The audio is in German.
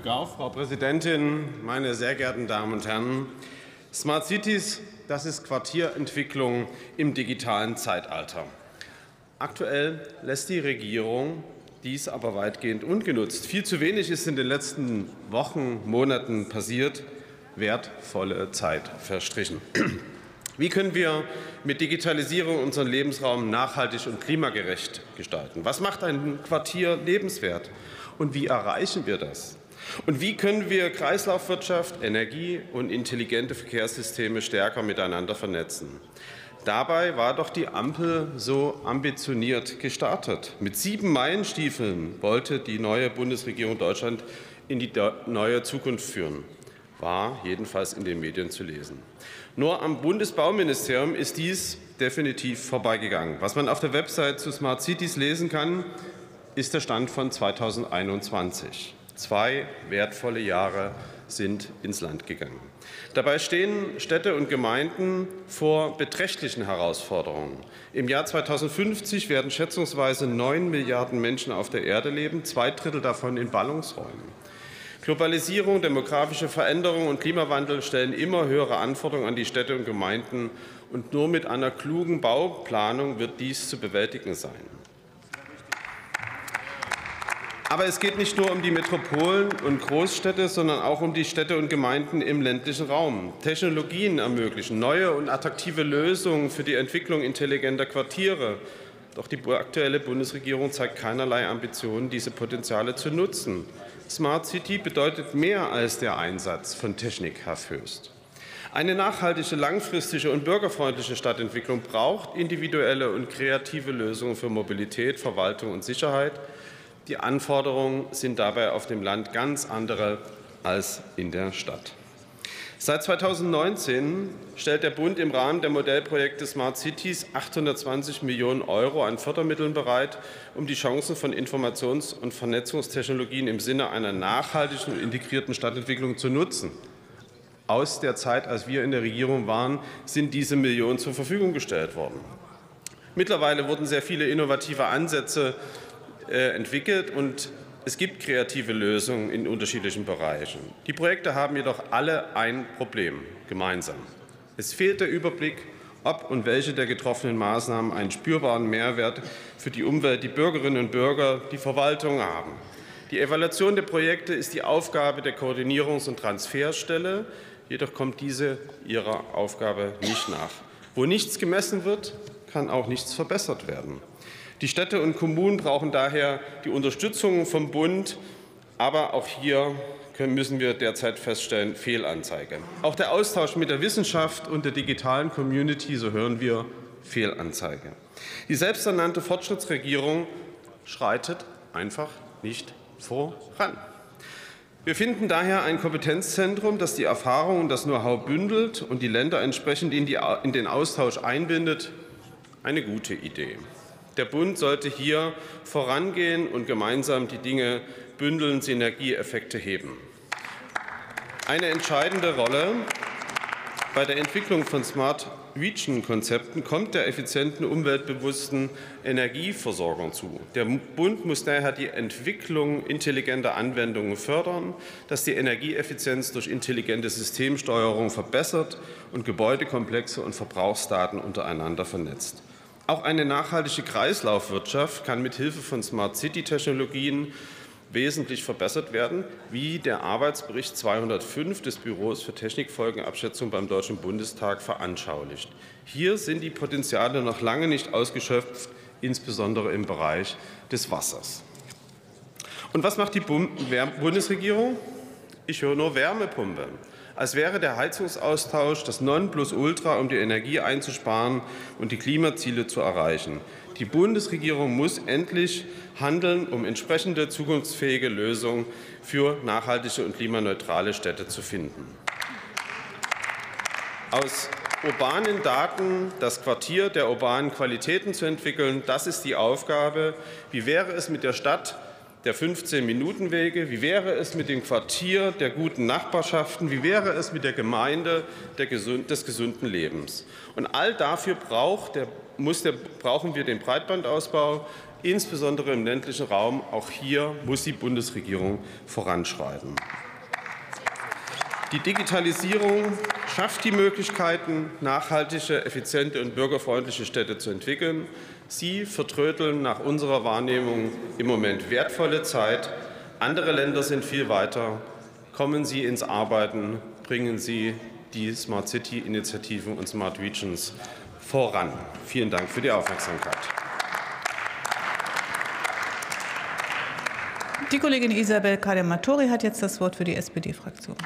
Glück auf, Frau Präsidentin, meine sehr geehrten Damen und Herren! Smart Cities, das ist Quartierentwicklung im digitalen Zeitalter. Aktuell lässt die Regierung dies aber weitgehend ungenutzt. Viel zu wenig ist in den letzten Wochen, Monaten passiert, wertvolle Zeit verstrichen. Wie können wir mit Digitalisierung unseren Lebensraum nachhaltig und klimagerecht gestalten? Was macht ein Quartier lebenswert? Und wie erreichen wir das? Und wie können wir Kreislaufwirtschaft, Energie und intelligente Verkehrssysteme stärker miteinander vernetzen? Dabei war doch die Ampel so ambitioniert gestartet. Mit sieben Meilenstiefeln wollte die neue Bundesregierung Deutschland in die neue Zukunft führen. War jedenfalls in den Medien zu lesen. Nur am Bundesbauministerium ist dies definitiv vorbeigegangen. Was man auf der Website zu Smart Cities lesen kann, ist der Stand von 2021. Zwei wertvolle Jahre sind ins Land gegangen. Dabei stehen Städte und Gemeinden vor beträchtlichen Herausforderungen. Im Jahr 2050 werden schätzungsweise neun Milliarden Menschen auf der Erde leben, zwei Drittel davon in Ballungsräumen. Globalisierung, demografische Veränderung und Klimawandel stellen immer höhere Anforderungen an die Städte und Gemeinden, und nur mit einer klugen Bauplanung wird dies zu bewältigen sein. Aber es geht nicht nur um die Metropolen und Großstädte, sondern auch um die Städte und Gemeinden im ländlichen Raum. Technologien ermöglichen neue und attraktive Lösungen für die Entwicklung intelligenter Quartiere. Doch die aktuelle Bundesregierung zeigt keinerlei Ambitionen, diese Potenziale zu nutzen. Smart City bedeutet mehr als der Einsatz von Technik, Herr Föst. Eine nachhaltige, langfristige und bürgerfreundliche Stadtentwicklung braucht individuelle und kreative Lösungen für Mobilität, Verwaltung und Sicherheit. Die Anforderungen sind dabei auf dem Land ganz andere als in der Stadt. Seit 2019 stellt der Bund im Rahmen der Modellprojekte Smart Cities 820 Millionen Euro an Fördermitteln bereit, um die Chancen von Informations- und Vernetzungstechnologien im Sinne einer nachhaltigen und integrierten Stadtentwicklung zu nutzen. Aus der Zeit, als wir in der Regierung waren, sind diese Millionen zur Verfügung gestellt worden. Mittlerweile wurden sehr viele innovative Ansätze entwickelt und es gibt kreative Lösungen in unterschiedlichen Bereichen. Die Projekte haben jedoch alle ein Problem gemeinsam. Es fehlt der Überblick, ob und welche der getroffenen Maßnahmen einen spürbaren Mehrwert für die Umwelt, die Bürgerinnen und Bürger, die Verwaltung haben. Die Evaluation der Projekte ist die Aufgabe der Koordinierungs- und Transferstelle. Jedoch kommt diese ihrer Aufgabe nicht nach. Wo nichts gemessen wird, kann auch nichts verbessert werden. Die Städte und Kommunen brauchen daher die Unterstützung vom Bund. Aber auch hier müssen wir derzeit feststellen, Fehlanzeige. Auch der Austausch mit der Wissenschaft und der digitalen Community, so hören wir, Fehlanzeige. Die selbsternannte Fortschrittsregierung schreitet einfach nicht voran. Wir finden daher ein Kompetenzzentrum, das die Erfahrung und das Know-how bündelt und die Länder entsprechend in, die, in den Austausch einbindet, eine gute Idee. Der Bund sollte hier vorangehen und gemeinsam die Dinge bündeln, Synergieeffekte heben. Eine entscheidende Rolle bei der Entwicklung von Smart Region-Konzepten kommt der effizienten, umweltbewussten Energieversorgung zu. Der Bund muss daher die Entwicklung intelligenter Anwendungen fördern, dass die Energieeffizienz durch intelligente Systemsteuerung verbessert und Gebäudekomplexe und Verbrauchsdaten untereinander vernetzt. Auch eine nachhaltige Kreislaufwirtschaft kann mit Hilfe von Smart City-Technologien wesentlich verbessert werden, wie der Arbeitsbericht 205 des Büros für Technikfolgenabschätzung beim Deutschen Bundestag veranschaulicht. Hier sind die Potenziale noch lange nicht ausgeschöpft, insbesondere im Bereich des Wassers. Und was macht die Bundesregierung? Ich höre nur Wärmepumpe als wäre der Heizungsaustausch das Nonplusultra, um die Energie einzusparen und die Klimaziele zu erreichen. Die Bundesregierung muss endlich handeln, um entsprechende zukunftsfähige Lösungen für nachhaltige und klimaneutrale Städte zu finden. Aus urbanen Daten das Quartier der urbanen Qualitäten zu entwickeln, das ist die Aufgabe. Wie wäre es mit der Stadt der 15-Minuten-Wege? Wie wäre es mit dem Quartier der guten Nachbarschaften? Wie wäre es mit der Gemeinde der gesund, des gesunden Lebens? Und all dafür braucht der, muss der, brauchen wir den Breitbandausbau, insbesondere im ländlichen Raum. Auch hier muss die Bundesregierung voranschreiten. Die Digitalisierung schafft die Möglichkeiten, nachhaltige, effiziente und bürgerfreundliche Städte zu entwickeln. Sie vertrödeln nach unserer Wahrnehmung im Moment wertvolle Zeit. Andere Länder sind viel weiter. Kommen Sie ins Arbeiten, bringen Sie die Smart City-Initiativen und Smart Regions voran. Vielen Dank für die Aufmerksamkeit. Die Kollegin Isabel Kadematori hat jetzt das Wort für die SPD-Fraktion.